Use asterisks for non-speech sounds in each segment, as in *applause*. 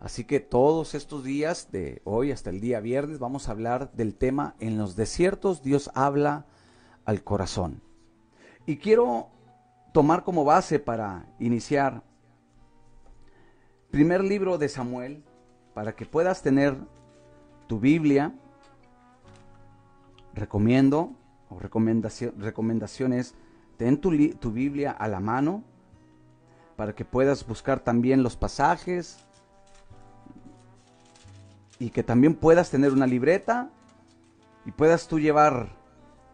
Así que todos estos días, de hoy hasta el día viernes, vamos a hablar del tema En los desiertos Dios habla al corazón. Y quiero tomar como base para iniciar primer libro de Samuel, para que puedas tener tu Biblia. Recomiendo, o recomendación, recomendaciones, ten tu, tu Biblia a la mano, para que puedas buscar también los pasajes, y que también puedas tener una libreta y puedas tú llevar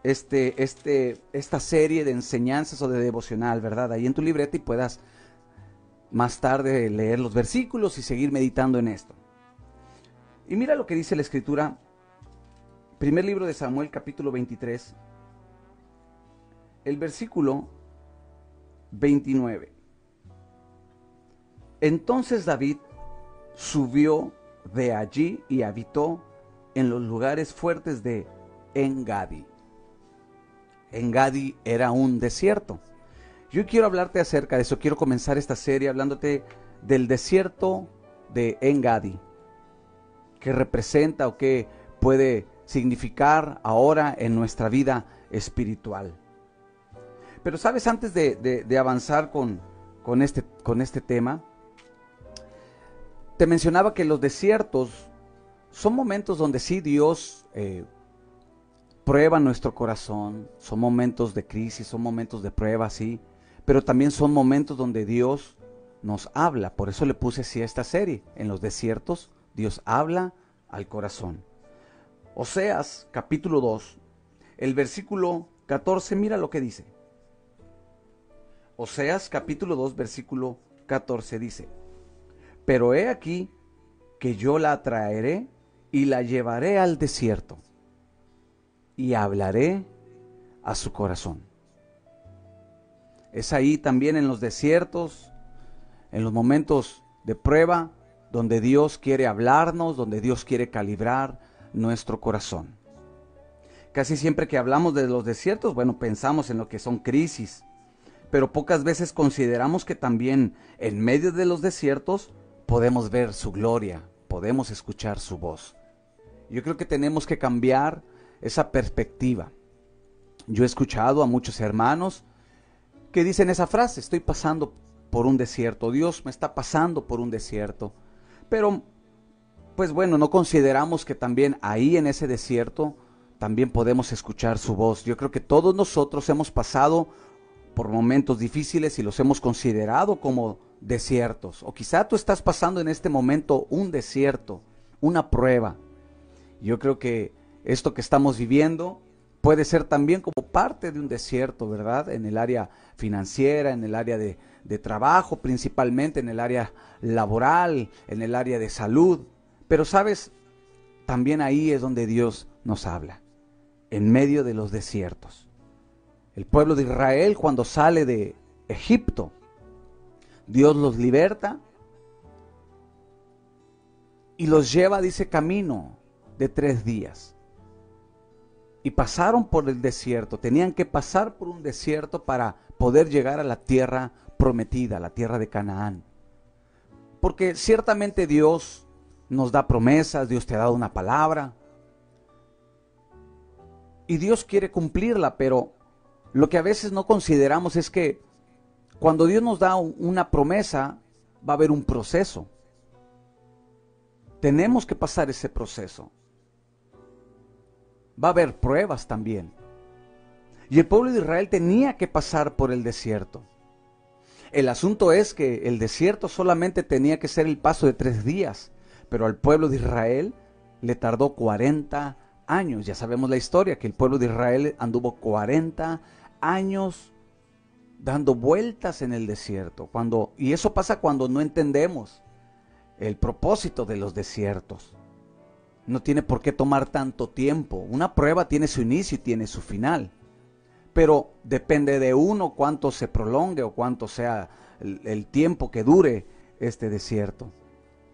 este, este, esta serie de enseñanzas o de devocional, ¿verdad? Ahí en tu libreta y puedas más tarde leer los versículos y seguir meditando en esto. Y mira lo que dice la escritura, primer libro de Samuel capítulo 23, el versículo 29. Entonces David subió de allí y habitó en los lugares fuertes de Engadi. Engadi era un desierto. Yo quiero hablarte acerca de eso, quiero comenzar esta serie hablándote del desierto de Engadi, que representa o qué puede significar ahora en nuestra vida espiritual. Pero sabes, antes de, avanzar con, con, este, con este tema, te mencionaba que los desiertos son momentos donde sí Dios eh, prueba nuestro corazón, son momentos de crisis, son momentos de prueba, sí, pero también son momentos donde Dios nos habla. Por eso le puse así a esta serie. En los desiertos Dios habla al corazón. Oseas capítulo 2, el versículo 14, mira lo que dice. Oseas capítulo 2, versículo 14 dice, pero he aquí que yo la traeré y la llevaré al desierto y hablaré a su corazón. Es ahí también en los desiertos, en los momentos de prueba, donde Dios quiere hablarnos, donde Dios quiere calibrar nuestro corazón. Casi siempre que hablamos de los desiertos, bueno, pensamos en lo que son crisis, pero pocas veces consideramos que también en medio de los desiertos podemos ver su gloria, podemos escuchar su voz. Yo creo que tenemos que cambiar esa perspectiva. Yo he escuchado a muchos hermanos que dicen esa frase, estoy pasando por un desierto, Dios me está pasando por un desierto. Pero, pues bueno, no consideramos que también ahí en ese desierto también podemos escuchar su voz. Yo creo que todos nosotros hemos pasado por momentos difíciles y los hemos considerado como desiertos. O quizá tú estás pasando en este momento un desierto, una prueba. Yo creo que esto que estamos viviendo puede ser también como parte de un desierto, ¿verdad? En el área financiera, en el área de, de trabajo, principalmente en el área laboral, en el área de salud. Pero sabes, también ahí es donde Dios nos habla, en medio de los desiertos. El pueblo de Israel cuando sale de Egipto, Dios los liberta y los lleva, dice, camino de tres días. Y pasaron por el desierto, tenían que pasar por un desierto para poder llegar a la tierra prometida, la tierra de Canaán. Porque ciertamente Dios nos da promesas, Dios te ha dado una palabra. Y Dios quiere cumplirla, pero lo que a veces no consideramos es que cuando Dios nos da una promesa, va a haber un proceso. Tenemos que pasar ese proceso. Va a haber pruebas también. Y el pueblo de Israel tenía que pasar por el desierto. El asunto es que el desierto solamente tenía que ser el paso de tres días, pero al pueblo de Israel le tardó 40 años. Ya sabemos la historia, que el pueblo de Israel anduvo 40 años dando vueltas en el desierto. Cuando, y eso pasa cuando no entendemos el propósito de los desiertos. No tiene por qué tomar tanto tiempo. Una prueba tiene su inicio y tiene su final. Pero depende de uno cuánto se prolongue o cuánto sea el, el tiempo que dure este desierto.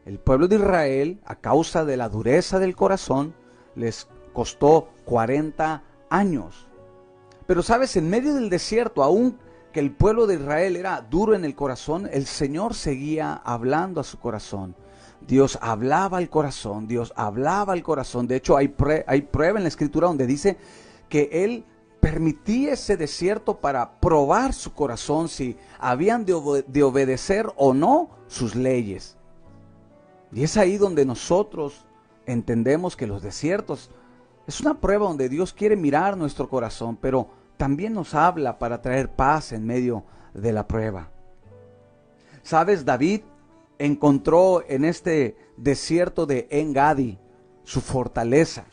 El pueblo de Israel, a causa de la dureza del corazón, les costó 40 años. Pero sabes, en medio del desierto, aún que el pueblo de Israel era duro en el corazón, el Señor seguía hablando a su corazón. Dios hablaba al corazón, Dios hablaba al corazón. De hecho, hay, hay prueba en la escritura donde dice que Él permitía ese desierto para probar su corazón si habían de, de obedecer o no sus leyes. Y es ahí donde nosotros entendemos que los desiertos es una prueba donde Dios quiere mirar nuestro corazón, pero también nos habla para traer paz en medio de la prueba. Sabes, David encontró en este desierto de Engadi su fortaleza.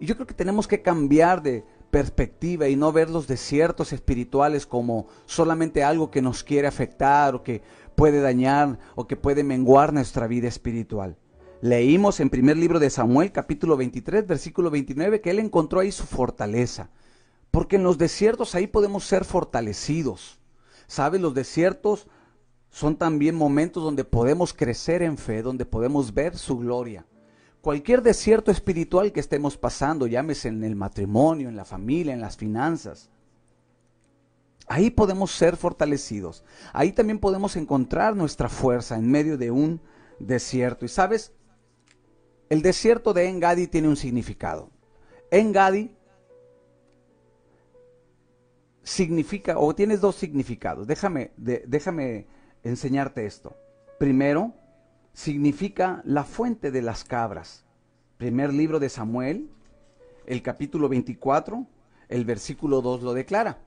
Y yo creo que tenemos que cambiar de perspectiva y no ver los desiertos espirituales como solamente algo que nos quiere afectar o que puede dañar o que puede menguar nuestra vida espiritual. Leímos en primer libro de Samuel, capítulo 23, versículo 29, que él encontró ahí su fortaleza. Porque en los desiertos ahí podemos ser fortalecidos. ¿Sabes? Los desiertos son también momentos donde podemos crecer en fe, donde podemos ver su gloria. Cualquier desierto espiritual que estemos pasando, llámese en el matrimonio, en la familia, en las finanzas, ahí podemos ser fortalecidos. Ahí también podemos encontrar nuestra fuerza en medio de un desierto. Y sabes, el desierto de Engadi tiene un significado. Engadi significa, o tienes dos significados. Déjame, déjame enseñarte esto. Primero, significa la fuente de las cabras. Primer libro de Samuel, el capítulo 24, el versículo 2 lo declara.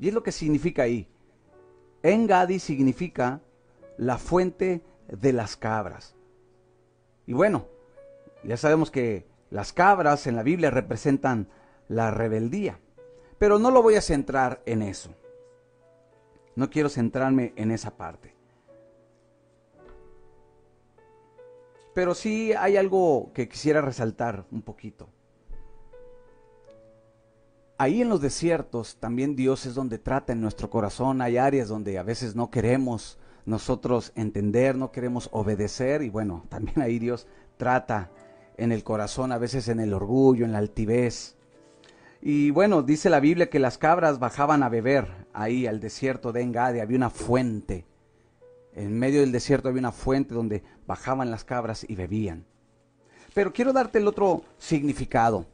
Y es lo que significa ahí. Engadi significa la fuente de las cabras. Y bueno, ya sabemos que las cabras en la Biblia representan la rebeldía. Pero no lo voy a centrar en eso. No quiero centrarme en esa parte. Pero sí hay algo que quisiera resaltar un poquito. Ahí en los desiertos también Dios es donde trata en nuestro corazón. Hay áreas donde a veces no queremos nosotros entender, no queremos obedecer y bueno, *laughs* también ahí Dios trata en el corazón, a veces en el orgullo, en la altivez. Y bueno, dice la Biblia que las cabras bajaban a beber ahí al desierto de Engade, había una fuente. En medio del desierto había una fuente donde bajaban las cabras y bebían. Pero quiero darte el otro significado.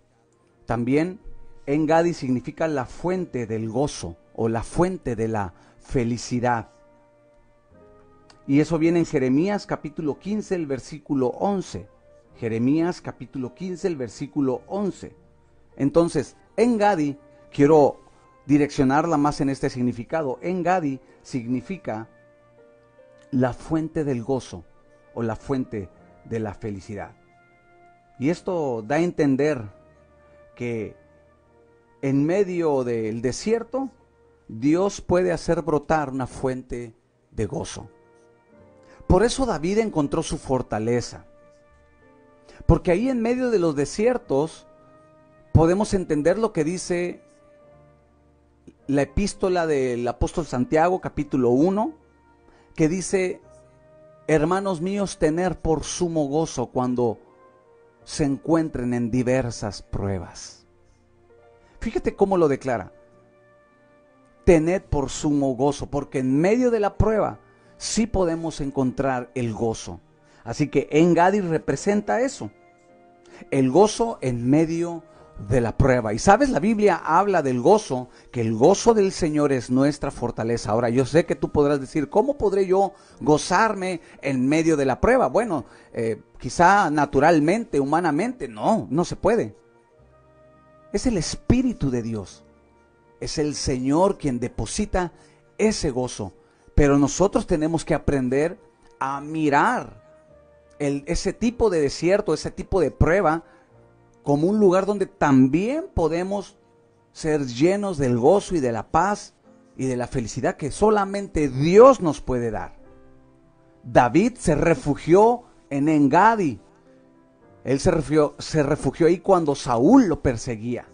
También Engadi significa la fuente del gozo o la fuente de la felicidad. Y eso viene en Jeremías capítulo 15, el versículo 11. Jeremías capítulo 15, el versículo 11. Entonces, en Gadi, quiero direccionarla más en este significado. En Gadi significa la fuente del gozo o la fuente de la felicidad. Y esto da a entender que en medio del desierto, Dios puede hacer brotar una fuente de gozo. Por eso David encontró su fortaleza. Porque ahí en medio de los desiertos, podemos entender lo que dice la epístola del apóstol Santiago, capítulo 1, que dice, hermanos míos, tener por sumo gozo cuando se encuentren en diversas pruebas. Fíjate cómo lo declara. Tened por sumo gozo, porque en medio de la prueba sí podemos encontrar el gozo. Así que en Gadi representa eso. El gozo en medio de la prueba. Y sabes, la Biblia habla del gozo, que el gozo del Señor es nuestra fortaleza. Ahora, yo sé que tú podrás decir, ¿cómo podré yo gozarme en medio de la prueba? Bueno, eh, quizá naturalmente, humanamente, no, no se puede. Es el Espíritu de Dios. Es el Señor quien deposita ese gozo. Pero nosotros tenemos que aprender a mirar ese tipo de desierto, ese tipo de prueba, como un lugar donde también podemos ser llenos del gozo y de la paz y de la felicidad que solamente Dios nos puede dar. David se refugió en Engadi. Él se refugió, se refugió ahí cuando Saúl lo perseguía.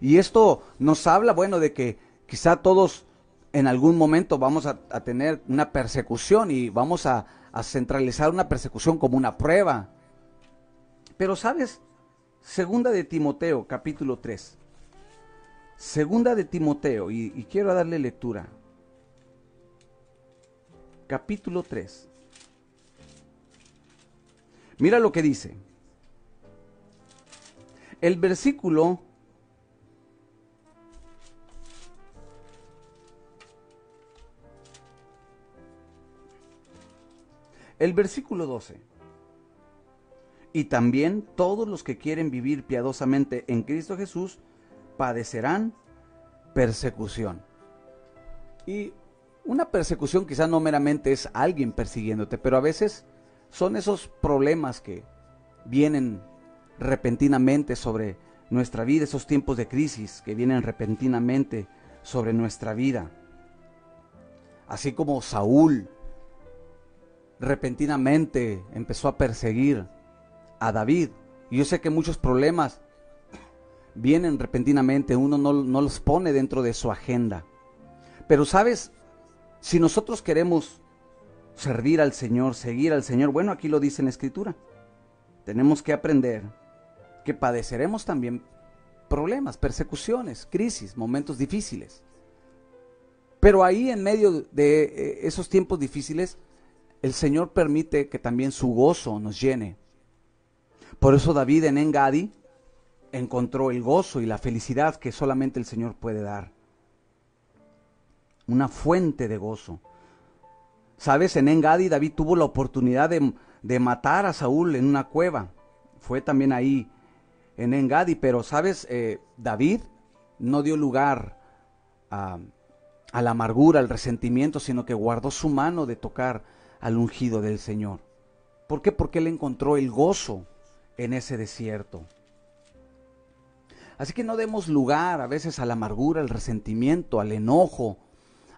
Y esto nos habla, bueno, de que quizá todos en algún momento vamos a, tener una persecución y vamos a, a centralizar una persecución como una prueba. Pero sabes, Segunda de Timoteo, capítulo 3. Segunda de Timoteo, y, quiero darle lectura. capítulo 3. Mira lo que dice. El versículo El versículo 12. Y también todos los que quieren vivir piadosamente en Cristo Jesús padecerán persecución. Y una persecución quizás no meramente es alguien persiguiéndote, pero a veces son esos problemas que vienen repentinamente sobre nuestra vida, esos tiempos de crisis que vienen repentinamente sobre nuestra vida. Así como Saúl repentinamente empezó a perseguir a David. Y yo sé que muchos problemas vienen repentinamente, uno no, no los pone dentro de su agenda. Pero sabes, si nosotros queremos servir al Señor, seguir al Señor, bueno, aquí lo dice en Escritura, tenemos que aprender que padeceremos también problemas, persecuciones, crisis, momentos difíciles. Pero ahí en medio de eh, esos tiempos difíciles, el Señor permite que también su gozo nos llene. Por eso David en Engadi encontró el gozo y la felicidad que solamente el Señor puede dar. Una fuente de gozo. Sabes, en Engadi David tuvo la oportunidad de, matar a Saúl en una cueva. Fue también ahí en Engadi, pero sabes, eh, David no dio lugar a la amargura, al resentimiento, sino que guardó su mano de tocar al ungido del Señor. ¿Por qué? Porque él encontró el gozo en ese desierto. Así que no demos lugar a veces a la amargura, al resentimiento, al enojo,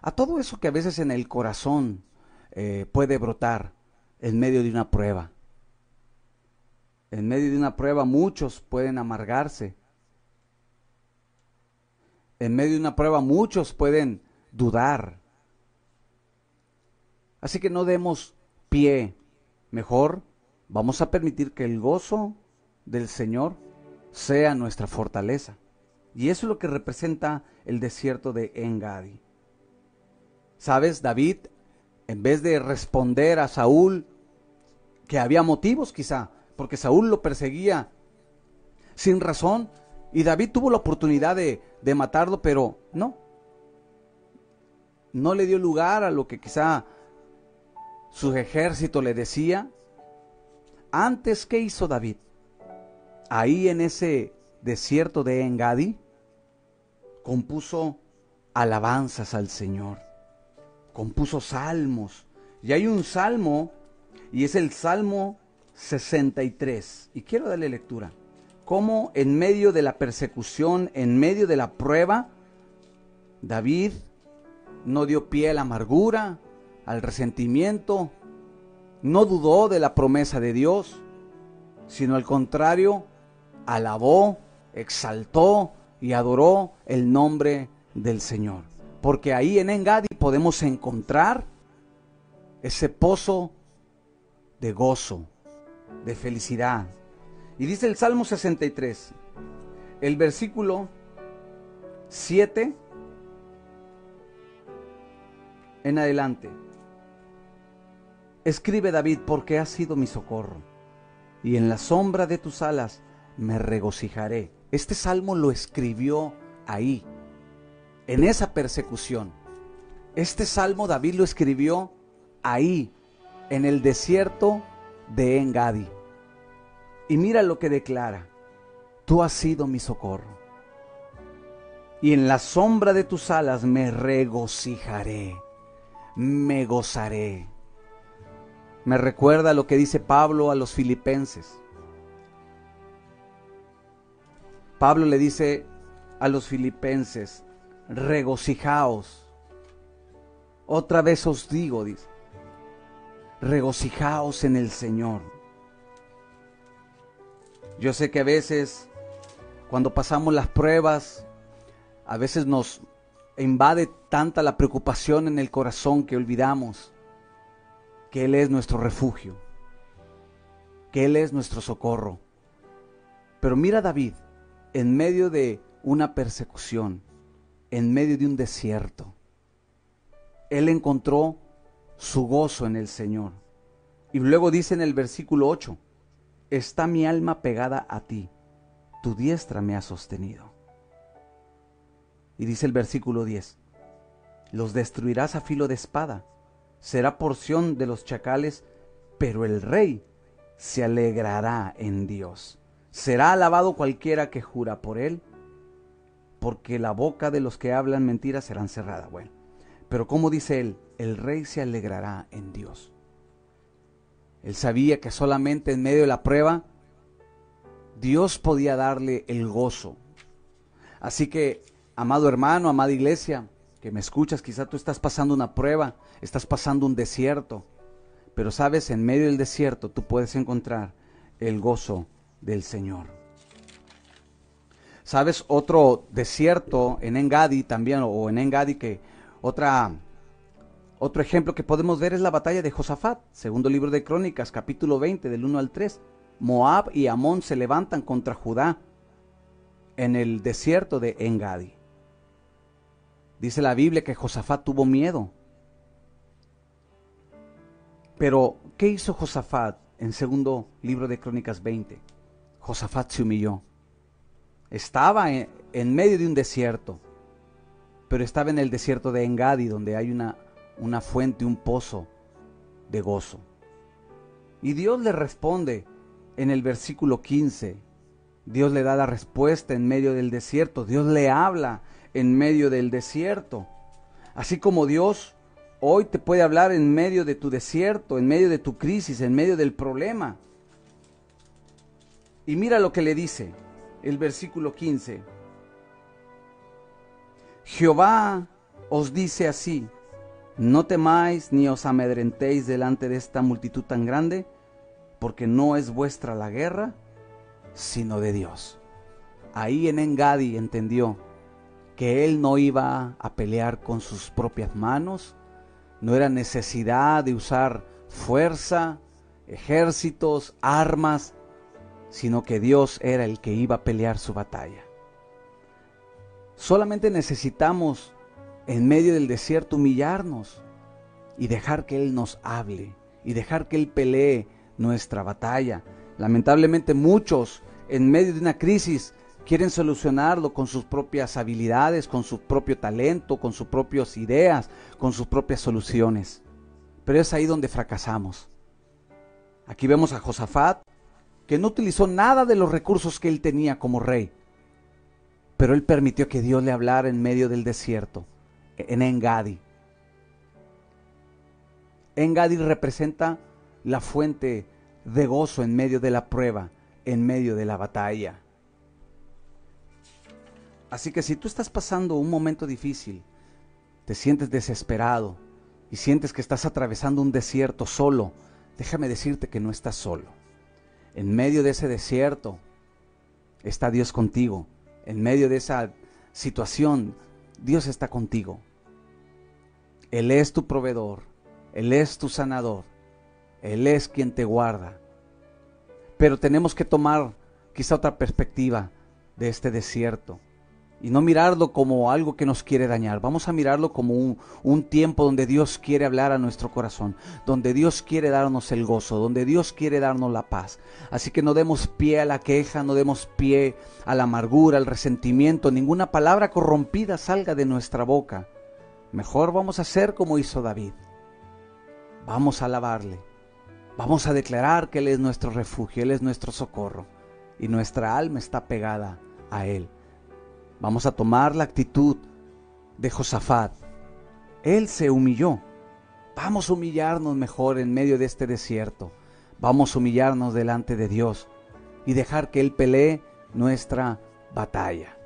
a todo eso que a veces en el corazón eh, puede brotar en medio de una prueba. En medio de una prueba muchos pueden amargarse. En medio de una prueba muchos pueden dudar. Así que no demos pie. Mejor vamos a permitir que el gozo del Señor sea nuestra fortaleza. Y eso es lo que representa el desierto de Engadi. ¿Sabes? David, en vez de responder a Saúl, que había motivos quizá, porque Saúl lo perseguía sin razón, y David tuvo la oportunidad de, de matarlo, pero no. No le dio lugar a lo que quizá su ejército le decía, antes que hizo David, ahí en ese desierto de Engadi, compuso alabanzas al Señor, compuso salmos. Y hay un salmo, y es el Salmo 63. Y quiero darle lectura. Cómo en medio de la persecución, en medio de la prueba, David no dio pie a la amargura, al resentimiento, no dudó de la promesa de Dios, sino al contrario, alabó, exaltó y adoró el nombre del Señor. Porque ahí en Engadi podemos encontrar ese pozo de gozo, de felicidad. Y dice el Salmo 63, el versículo 7 en adelante. Escribe David, porque has sido mi socorro, y en la sombra de tus alas me regocijaré. Este salmo lo escribió ahí, en esa persecución. Este salmo David lo escribió ahí, en el desierto de Engadi. Y mira lo que declara, tú has sido mi socorro. Y en la sombra de tus alas me regocijaré, me gozaré. Me recuerda lo que dice Pablo a los filipenses. Pablo le dice a los filipenses, regocijaos. Otra vez os digo, dice, regocijaos en el Señor. Yo sé que a veces, cuando pasamos las pruebas, a veces nos invade tanta la preocupación en el corazón que olvidamos que Él es nuestro refugio, que Él es nuestro socorro. Pero mira David, en medio de una persecución, en medio de un desierto, Él encontró su gozo en el Señor. Y luego dice en el versículo 8, está mi alma pegada a ti, tu diestra me ha sostenido. Y dice el versículo 10, los destruirás a filo de espada, será porción de los chacales, pero el rey se alegrará en Dios. Será alabado cualquiera que jura por él, porque la boca de los que hablan mentiras será cerrada. Bueno, pero como dice él, el rey se alegrará en Dios. Él sabía que solamente en medio de la prueba Dios podía darle el gozo. Así que, amado hermano, amada iglesia, que me escuchas, quizá tú estás pasando una prueba, estás pasando un desierto, pero sabes, en medio del desierto tú puedes encontrar el gozo del Señor. ¿Sabes? Otro desierto en Engadi también, o en Engadi que otra, otro ejemplo que podemos ver es la batalla de Josafat, segundo libro de Crónicas, capítulo 20, del 1 al 3. Moab y Amón se levantan contra Judá en el desierto de Engadi. Dice la Biblia que Josafat tuvo miedo. Pero, ¿qué hizo Josafat en segundo libro de Crónicas 20? Josafat se humilló. Estaba en, medio de un desierto, pero estaba en el desierto de Engadi, donde hay una, una fuente, un pozo de gozo. Y Dios le responde en el versículo 15. Dios le da la respuesta en medio del desierto. Dios le habla en medio del desierto. Así como Dios hoy te puede hablar en medio de tu desierto, en medio de tu crisis, en medio del problema. Y mira lo que le dice el versículo 15. Jehová os dice así, no temáis ni os amedrentéis delante de esta multitud tan grande, porque no es vuestra la guerra, sino de Dios. Ahí en Engadi entendió que él no iba a pelear con sus propias manos, no era necesidad de usar fuerza, ejércitos, armas, sino que Dios era el que iba a pelear su batalla. Solamente necesitamos en medio del desierto humillarnos y dejar que Él nos hable y dejar que Él pelee nuestra batalla. Lamentablemente muchos en medio de una crisis quieren solucionarlo con sus propias habilidades, con su propio talento, con sus propias ideas, con sus propias soluciones. Pero es ahí donde fracasamos. Aquí vemos a Josafat que no utilizó nada de los recursos que él tenía como rey, pero él permitió que Dios le hablara en medio del desierto, en Engadi. Engadi representa la fuente de gozo en medio de la prueba, en medio de la batalla. Así que si tú estás pasando un momento difícil, te sientes desesperado y sientes que estás atravesando un desierto solo, déjame decirte que no estás solo. En medio de ese desierto está Dios contigo. En medio de esa situación, Dios está contigo. Él es tu proveedor. Él es tu sanador. Él es quien te guarda. Pero tenemos que tomar quizá otra perspectiva de este desierto y no mirarlo como algo que nos quiere dañar. Vamos a mirarlo como un, tiempo donde Dios quiere hablar a nuestro corazón, donde Dios quiere darnos el gozo, donde Dios quiere darnos la paz. Así que no demos pie a la queja, no demos pie a la amargura, al resentimiento, ninguna palabra corrompida salga de nuestra boca. Mejor vamos a hacer como hizo David. Vamos a alabarle. Vamos a declarar que Él es nuestro refugio, Él es nuestro socorro y nuestra alma está pegada a Él. Vamos a tomar la actitud de Josafat. Él se humilló. Vamos a humillarnos mejor en medio de este desierto. Vamos a humillarnos delante de Dios y dejar que Él pelee nuestra batalla.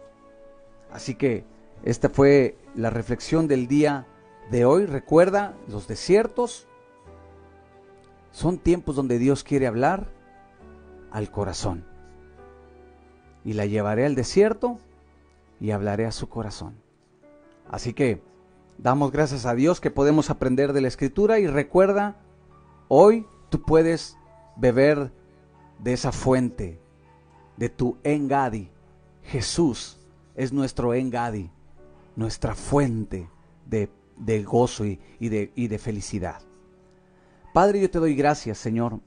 Así que esta fue la reflexión del día de hoy. Recuerda, los desiertos son tiempos donde Dios quiere hablar al corazón. Y la llevaré al desierto y hablaré a su corazón. Así que damos gracias a Dios que podemos aprender de la escritura y recuerda, hoy tú puedes beber de esa fuente, de tu engadi. Jesús es nuestro engadi, nuestra fuente de, gozo y, de, y de felicidad. Padre, yo te doy gracias, Señor,